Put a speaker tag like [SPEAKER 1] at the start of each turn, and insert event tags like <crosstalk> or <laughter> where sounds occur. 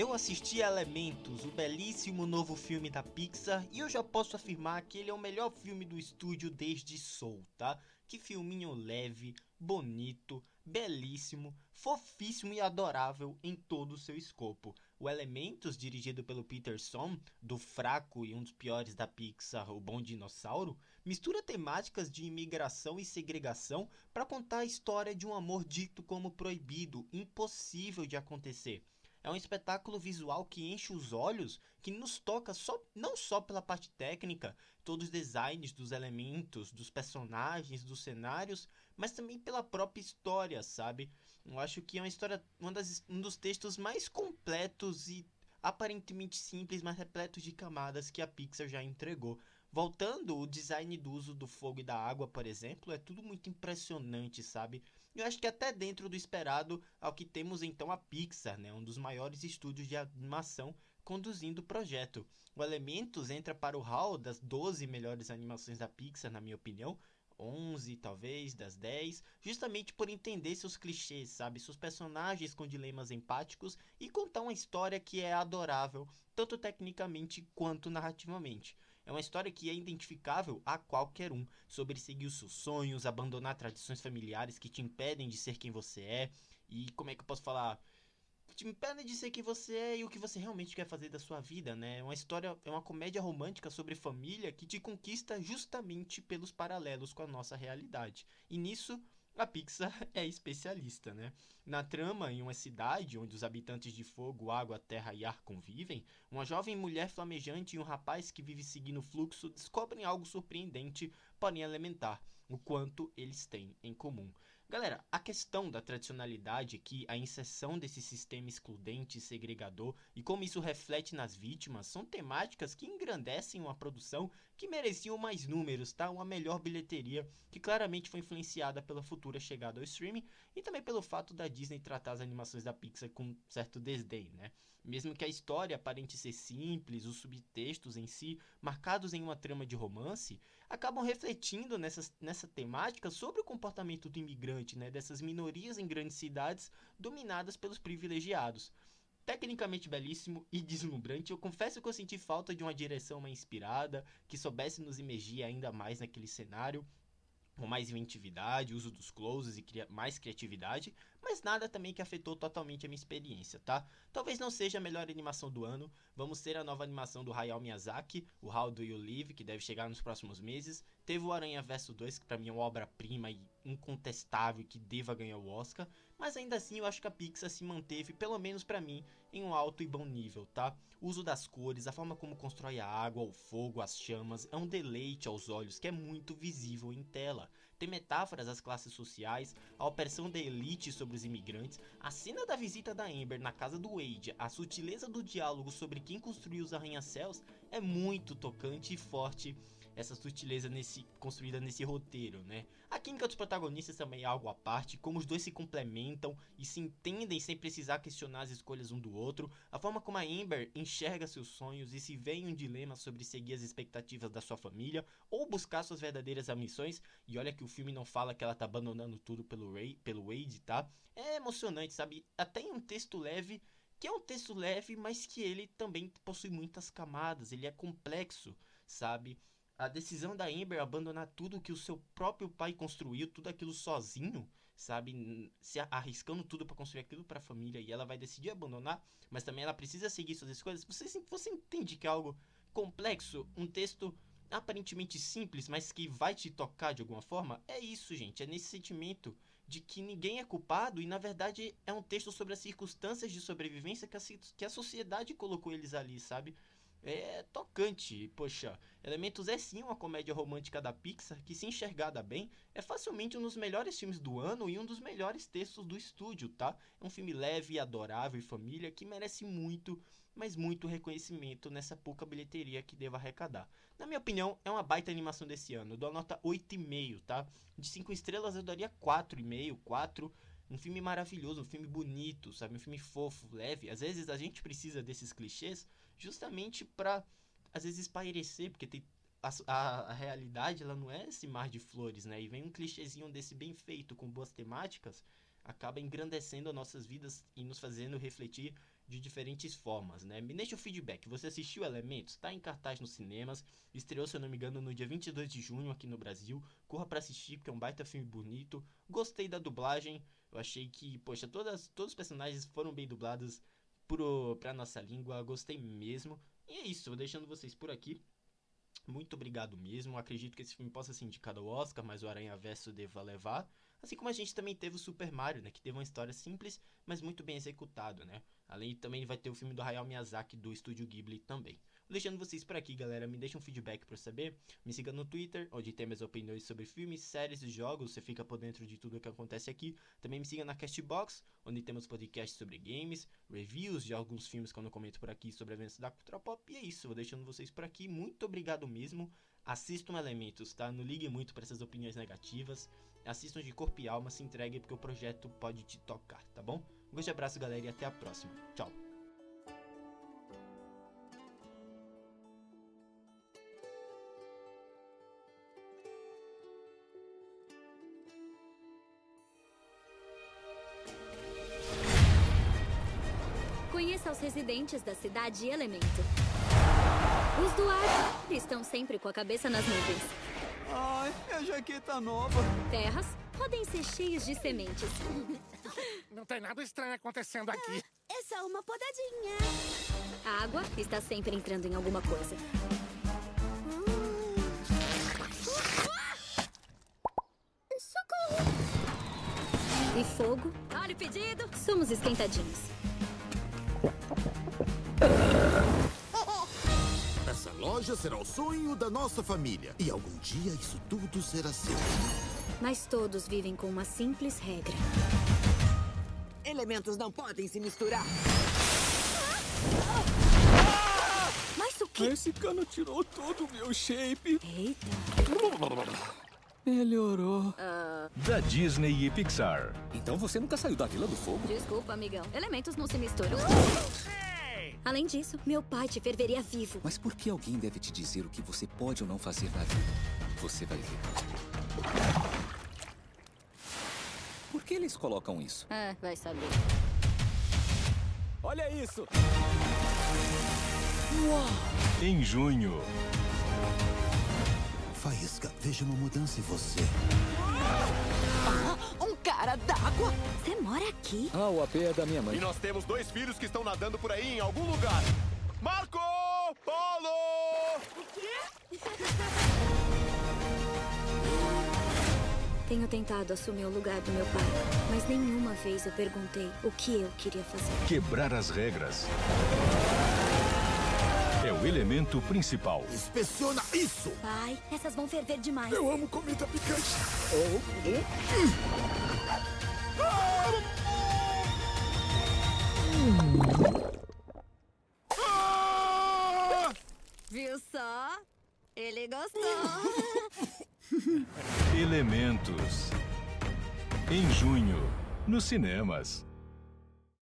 [SPEAKER 1] Eu assisti Elementos, o belíssimo novo filme da Pixar, e eu já posso afirmar que ele é o melhor filme do estúdio desde Soul, tá? Que filminho leve, bonito, belíssimo, fofíssimo e adorável em todo o seu escopo. O Elementos, dirigido pelo Peter Som, do fraco e um dos piores da Pixar, O Bom Dinossauro, mistura temáticas de imigração e segregação para contar a história de um amor dito como proibido, impossível de acontecer. É um espetáculo visual que enche os olhos, que nos toca só, não só pela parte técnica, todos os designs dos elementos, dos personagens, dos cenários, mas também pela própria história, sabe? Eu acho que é uma história, uma das, um dos textos mais completos e aparentemente simples, mas repletos de camadas que a Pixar já entregou. Voltando, o design do uso do fogo e da água, por exemplo, é tudo muito impressionante, sabe? Eu acho que até dentro do esperado ao que temos então a Pixar, né, um dos maiores estúdios de animação conduzindo o projeto. O Elementos entra para o hall das 12 melhores animações da Pixar, na minha opinião, 11 talvez, das 10, justamente por entender seus clichês, sabe? Seus personagens com dilemas empáticos e contar uma história que é adorável, tanto tecnicamente quanto narrativamente. É uma história que é identificável a qualquer um, sobre seguir os seus sonhos, abandonar tradições familiares que te impedem de ser quem você é, e como é que eu posso falar? Te impedem de ser quem você é e o que você realmente quer fazer da sua vida, né? É uma história, é uma comédia romântica sobre família que te conquista justamente pelos paralelos com a nossa realidade. E nisso a Pixar <laughs> é especialista, né? Na trama, em uma cidade onde os habitantes de fogo, água, terra e ar convivem, uma jovem mulher flamejante e um rapaz que vive seguindo o fluxo descobrem algo surpreendente, porém elementar, o quanto eles têm em comum. Galera, a questão da tradicionalidade aqui, a inserção desse sistema excludente e segregador e como isso reflete nas vítimas são temáticas que engrandecem uma produção que mereciam mais números, tá? Uma melhor bilheteria que claramente foi influenciada pela futura chegada ao streaming e também pelo fato da Disney tratar as animações da Pixar com certo desdém, né? Mesmo que a história aparente ser simples, os subtextos em si, marcados em uma trama de romance, acabam refletindo nessa temática sobre o comportamento do imigrante, né, dessas minorias em grandes cidades dominadas pelos privilegiados. Tecnicamente belíssimo e deslumbrante, eu confesso que eu senti falta de uma direção mais inspirada, que soubesse nos imergir ainda mais naquele cenário, com mais inventividade, uso dos closes e cria mais criatividade, mas nada também que afetou totalmente a minminha experiência, tá? Talvez não seja a melhor animação do ano, vamos ter a nova animação do Hayao Miyazaki, o How Do You Live, que deve chegar nos próximos meses, teve o Aranha Verso 2, que para mim é uma obra-prima e incontestável que deva ganhar o Oscar, mas ainda assim eu acho que a Pixar se manteve, pelo menos para mim, em um alto e bom nível, tá? O uso das cores, a forma como constrói a água, o fogo, as chamas, é um deleite aos olhos que é muito visível em tela. Tem metáforas às classes sociais, a opressão da elite sobre os imigrantes, a cena da visita da Amber na casa do Wade, a sutileza do diálogo sobre quem construiu os arranha-céus é muito tocante e forte essa sutileza nesse, construída nesse roteiro, né? A química dos protagonistas também é algo à parte, como os dois se complementam e se entendem sem precisar questionar as escolhas um do outro, a forma como a Amber enxerga seus sonhos e se vê em um dilema sobre seguir as expectativas da sua família ou buscar suas verdadeiras ambições, e olha que o filme não fala que ela tá abandonando tudo pelo, Ray, pelo Wade, tá? É emocionante, sabe? Até em um texto leve que é um texto leve, mas que ele também possui muitas camadas, ele é complexo, sabe? A decisão da Amber abandonar tudo que o seu próprio pai construiu, tudo aquilo sozinho, sabe, se arriscando tudo para construir aquilo para a família e ela vai decidir abandonar, mas também ela precisa seguir suas escolhas. Você você entende que é algo complexo, um texto aparentemente simples, mas que vai te tocar de alguma forma? É isso, gente, é nesse sentimento de que ninguém é culpado e na verdade é um texto sobre as circunstâncias de sobrevivência que a, que a sociedade colocou eles ali, sabe? É tocante. Poxa, Elementos é sim uma comédia romântica da Pixar que, se enxergada bem, é facilmente um dos melhores filmes do ano e um dos melhores textos do estúdio, tá? É um filme leve, adorável e família que merece muito, mas muito reconhecimento nessa pouca bilheteria que deva arrecadar. Na minha opinião, é uma baita animação desse ano. Eu dou a nota 8,5, tá? De 5 estrelas eu daria 4,5, 4 um filme maravilhoso, um filme bonito, sabe? Um filme fofo, leve. Às vezes a gente precisa desses clichês justamente para às vezes espairecer, porque tem a, a, a, realidade ela não é esse mar de flores, né? E vem um clichêzinho desse bem feito, com boas temáticas, acaba engrandecendo as nossas vidas e nos fazendo refletir de diferentes formas, né? Me deixa o feedback. Você assistiu Elementos? Tá em cartaz nos cinemas. Estreou, se eu não me engano, no dia 22 de junho aqui no Brasil. Corra para assistir, porque é um baita filme bonito. Gostei da dublagem. Eu achei que, poxa, todas, todos os personagens foram bem dublados pro, pra nossa língua. Gostei mesmo. E é isso, vou deixando vocês por aqui. Muito obrigado mesmo. Acredito que esse filme possa ser indicado ao Oscar, mas o Aranha Verso deva levar. Assim como a gente também teve o Super Mario, né? Que teve uma história simples, mas muito bem executado, né? Além também vai ter o filme do Hayao Miyazaki do estúdio Ghibli também. Deixando vocês por aqui, galera. Me deixa um feedback para saber. Me siga no Twitter, onde tem minhas opiniões sobre filmes, séries e jogos. Você fica por dentro de tudo o que acontece aqui. Também me siga na Castbox, onde temos podcasts sobre games, reviews de alguns filmes que eu não comento por aqui sobre eventos da cultura pop. E é isso, vou deixando vocês por aqui. Muito obrigado mesmo. Assistam Elementos, tá? Não ligue muito para essas opiniões negativas. Assistam de corpo e alma, se entregue porque o projeto pode te tocar, tá bom? Um grande abraço, galera, e até a próxima. Tchau.
[SPEAKER 2] Conheça os residentes da cidade Elemento. Os Duarte estão sempre com a cabeça nas nuvens.
[SPEAKER 3] Ai, a jaqueta nova.
[SPEAKER 2] Terras podem ser cheios de sementes. <laughs>
[SPEAKER 4] Não tem nada estranho acontecendo aqui.
[SPEAKER 5] É só uma podadinha.
[SPEAKER 2] A água está sempre entrando em alguma coisa.
[SPEAKER 5] Socorro!
[SPEAKER 2] E fogo? Olha o pedido! Somos esquentadinhos.
[SPEAKER 6] Essa loja será o sonho da nossa família. E algum dia isso tudo será seu.
[SPEAKER 2] Mas todos vivem com uma simples regra.
[SPEAKER 7] Elementos não podem se misturar.
[SPEAKER 2] Mas o que?
[SPEAKER 3] Esse cano tirou todo o meu shape.
[SPEAKER 2] Eita! <laughs>
[SPEAKER 3] Melhorou.
[SPEAKER 8] Da Disney e Pixar.
[SPEAKER 3] Então você nunca saiu da Vila do Fogo?
[SPEAKER 2] Desculpa, amigão. Elementos não se misturam. Além disso, meu pai te ferveria vivo.
[SPEAKER 9] Mas por que alguém deve te dizer o que você pode ou não fazer na vida? Você vai ver. Por que eles colocam isso?
[SPEAKER 2] Ah, vai saber.
[SPEAKER 3] Olha isso.
[SPEAKER 8] Em junho,
[SPEAKER 6] Faísca, veja uma mudança em você.
[SPEAKER 7] Um cara d'água.
[SPEAKER 2] Você mora aqui?
[SPEAKER 9] Ah, o AP é da minha mãe.
[SPEAKER 10] E nós temos dois filhos que estão nadando por aí em algum lugar. Marco Polo!
[SPEAKER 2] Tenho tentado assumir o lugar do meu pai, mas nenhuma vez eu perguntei o que eu queria fazer.
[SPEAKER 8] quebrar as regras. É o elemento principal.
[SPEAKER 6] Inspeciona isso!
[SPEAKER 5] Pai, essas vão ferver demais.
[SPEAKER 6] Eu amo comida picante.
[SPEAKER 5] Viu só? Ele gostou. <laughs>
[SPEAKER 8] Elementos. Em junho, nos cinemas.